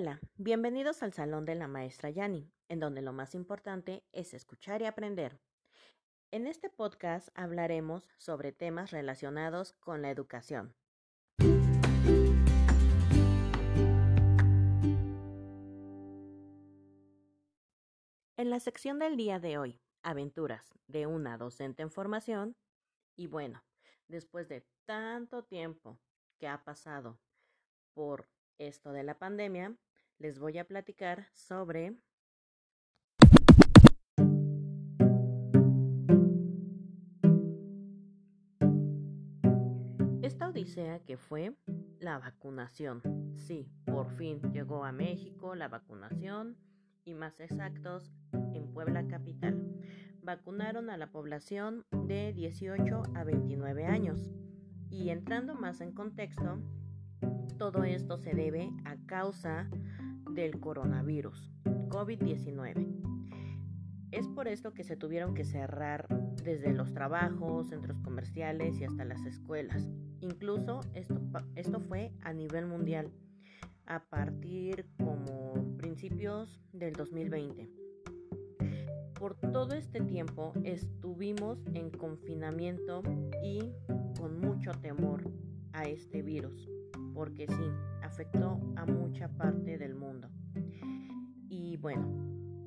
Hola, bienvenidos al Salón de la Maestra Yani, en donde lo más importante es escuchar y aprender. En este podcast hablaremos sobre temas relacionados con la educación. En la sección del día de hoy, aventuras de una docente en formación, y bueno, después de tanto tiempo que ha pasado por esto de la pandemia, les voy a platicar sobre esta odisea que fue la vacunación. Sí, por fin llegó a México la vacunación y más exactos en Puebla Capital. Vacunaron a la población de 18 a 29 años. Y entrando más en contexto, todo esto se debe a causa del coronavirus, COVID-19. Es por esto que se tuvieron que cerrar desde los trabajos, centros comerciales y hasta las escuelas. Incluso esto, esto fue a nivel mundial a partir como principios del 2020. Por todo este tiempo estuvimos en confinamiento y con mucho temor a este virus porque sí, afectó a mucha parte del mundo. Y bueno,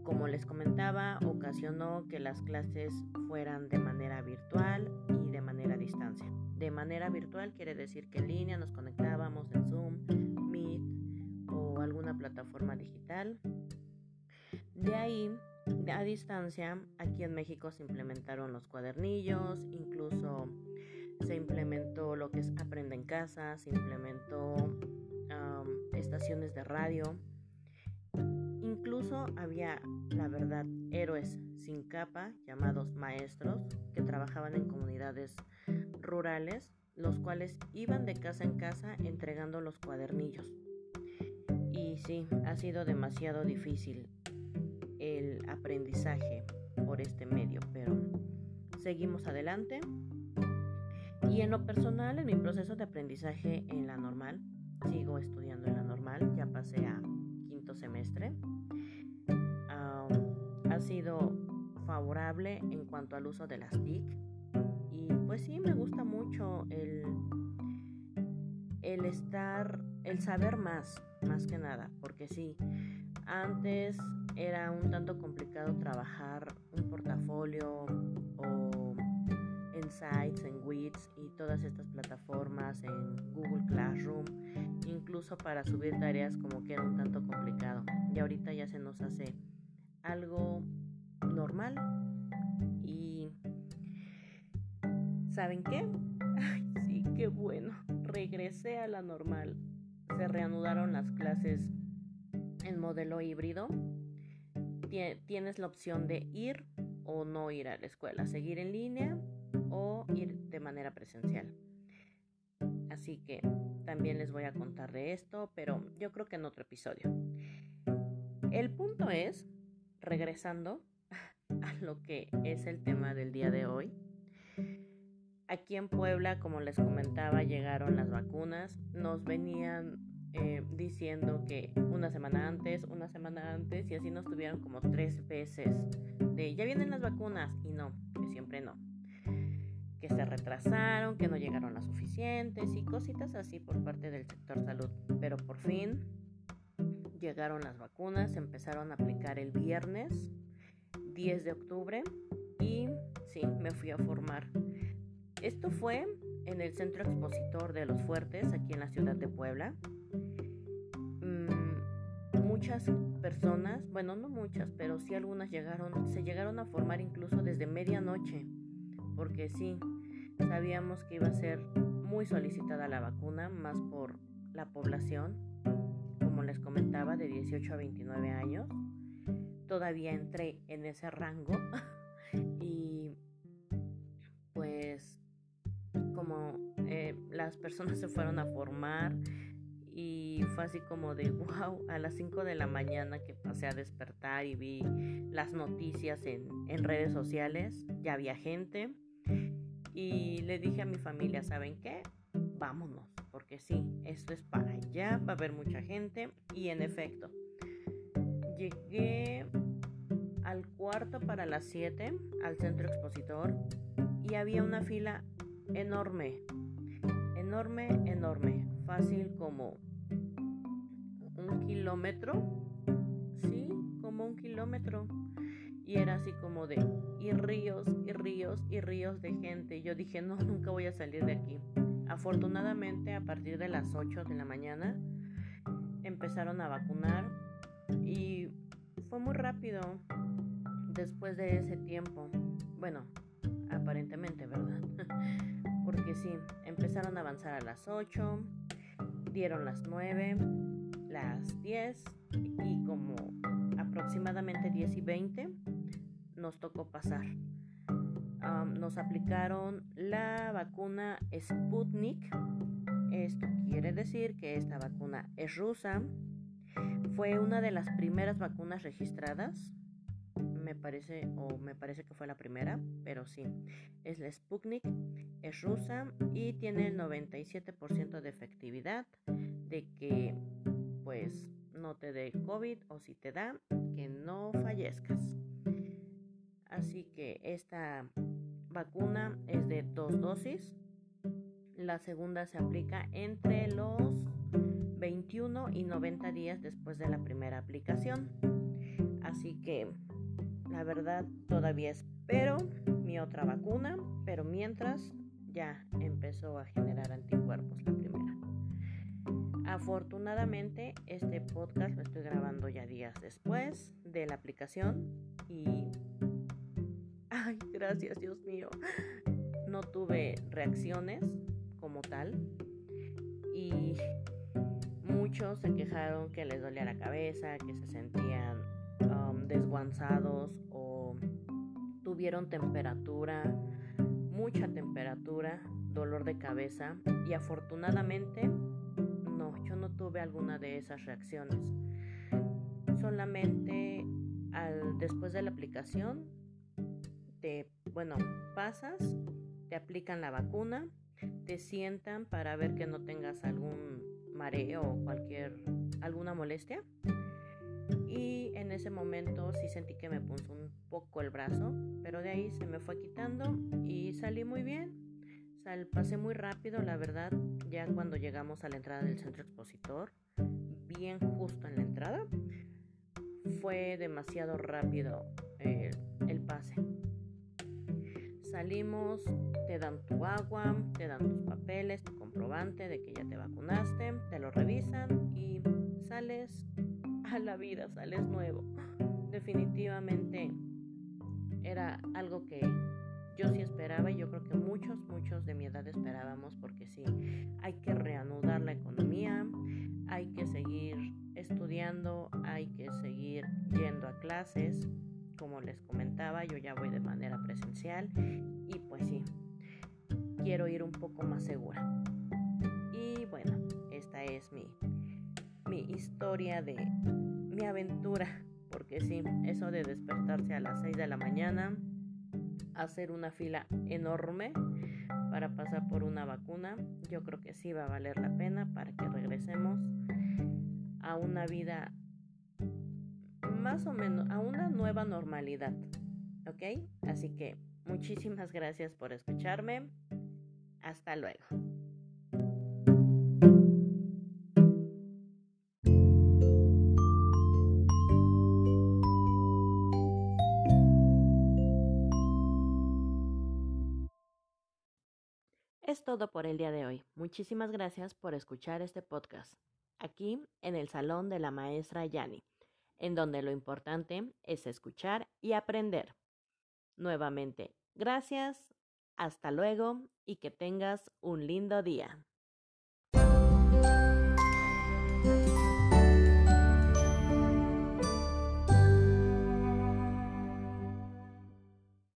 como les comentaba, ocasionó que las clases fueran de manera virtual y de manera a distancia. De manera virtual quiere decir que en línea nos conectábamos en Zoom, Meet o alguna plataforma digital. De ahí, a distancia, aquí en México se implementaron los cuadernillos, incluso se implementó lo que es Aprende en Casa, se implementó estaciones de radio. Incluso había, la verdad, héroes sin capa llamados maestros que trabajaban en comunidades rurales, los cuales iban de casa en casa entregando los cuadernillos. Y sí, ha sido demasiado difícil el aprendizaje por este medio, pero seguimos adelante. Y en lo personal, en mi proceso de aprendizaje en la normal, sigo estudiando en la normal, ya pasé a quinto semestre. ha sido favorable en cuanto al uso de las TIC y pues sí, me gusta mucho el, el estar, el saber más, más que nada, porque sí, antes era un tanto complicado trabajar un portafolio en Sites, en Wits y todas estas plataformas, en Google Classroom, incluso para subir tareas como que era un tanto complicado. Y ahorita ya se nos hace algo normal. Y ¿saben qué? Ay, sí, qué bueno. Regresé a la normal. Se reanudaron las clases en modelo híbrido. Tienes la opción de ir o no ir a la escuela, seguir en línea o ir de manera presencial. Así que también les voy a contar de esto, pero yo creo que en otro episodio. El punto es, regresando a lo que es el tema del día de hoy, aquí en Puebla, como les comentaba, llegaron las vacunas, nos venían eh, diciendo que una semana antes, una semana antes, y así nos tuvieron como tres veces de ya vienen las vacunas, y no, que siempre no se retrasaron, que no llegaron las suficientes y cositas así por parte del sector salud. Pero por fin llegaron las vacunas, empezaron a aplicar el viernes 10 de octubre y sí, me fui a formar. Esto fue en el Centro Expositor de los Fuertes, aquí en la ciudad de Puebla. Mm, muchas personas, bueno, no muchas, pero sí algunas llegaron, se llegaron a formar incluso desde medianoche porque sí, sabíamos que iba a ser muy solicitada la vacuna, más por la población, como les comentaba, de 18 a 29 años. Todavía entré en ese rango y pues como eh, las personas se fueron a formar y fue así como de wow, a las 5 de la mañana que pasé a despertar y vi las noticias en, en redes sociales, ya había gente y le dije a mi familia, ¿saben qué? vámonos, porque sí, esto es para allá, va a haber mucha gente y en efecto, llegué al cuarto para las 7 al centro expositor y había una fila enorme, enorme, enorme, fácil como un kilómetro, sí, como un kilómetro. Y era así como de, y ríos, y y ríos de gente. yo dije, no, nunca voy a salir de aquí. Afortunadamente, a partir de las 8 de la mañana, empezaron a vacunar y fue muy rápido después de ese tiempo. Bueno, aparentemente, ¿verdad? Porque sí, empezaron a avanzar a las 8, dieron las 9, las 10 y como aproximadamente 10 y 20 nos tocó pasar. Nos aplicaron la vacuna Sputnik. Esto quiere decir que esta vacuna es rusa. Fue una de las primeras vacunas registradas me parece, o me parece que fue la primera, pero sí, es la Sputnik, es rusa y tiene el 97% de efectividad de que pues no te dé COVID o si te da, que no fallezcas. Así que esta vacuna es de dos dosis. La segunda se aplica entre los 21 y 90 días después de la primera aplicación. Así que la verdad, todavía espero mi otra vacuna, pero mientras ya empezó a generar anticuerpos la primera. Afortunadamente, este podcast lo estoy grabando ya días después de la aplicación y... Ay, gracias Dios mío. No tuve reacciones como tal y muchos se quejaron que les dolía la cabeza, que se sentían desguanzados o tuvieron temperatura, mucha temperatura, dolor de cabeza y afortunadamente no, yo no tuve alguna de esas reacciones. Solamente después de la aplicación, te, bueno, pasas, te aplican la vacuna, te sientan para ver que no tengas algún mareo o cualquier alguna molestia y en ese momento sí sentí que me puso un poco el brazo, pero de ahí se me fue quitando y salí muy bien. Sal, pasé muy rápido, la verdad, ya cuando llegamos a la entrada del centro expositor, bien justo en la entrada, fue demasiado rápido el, el pase. Salimos, te dan tu agua, te dan tus papeles, tu comprobante de que ya te vacunaste, te lo revisan y sales a la vida, sales nuevo. Definitivamente era algo que yo sí esperaba y yo creo que muchos, muchos de mi edad esperábamos porque sí, hay que reanudar la economía, hay que seguir estudiando, hay que seguir yendo a clases. Como les comentaba, yo ya voy de manera presencial y pues sí, quiero ir un poco más segura. Y bueno, esta es mi mi historia de mi aventura, porque sí, eso de despertarse a las 6 de la mañana, hacer una fila enorme para pasar por una vacuna, yo creo que sí va a valer la pena para que regresemos a una vida más o menos, a una nueva normalidad, ¿ok? Así que muchísimas gracias por escucharme. Hasta luego. Es todo por el día de hoy. Muchísimas gracias por escuchar este podcast, aquí en el Salón de la Maestra Yani, en donde lo importante es escuchar y aprender. Nuevamente, gracias, hasta luego y que tengas un lindo día.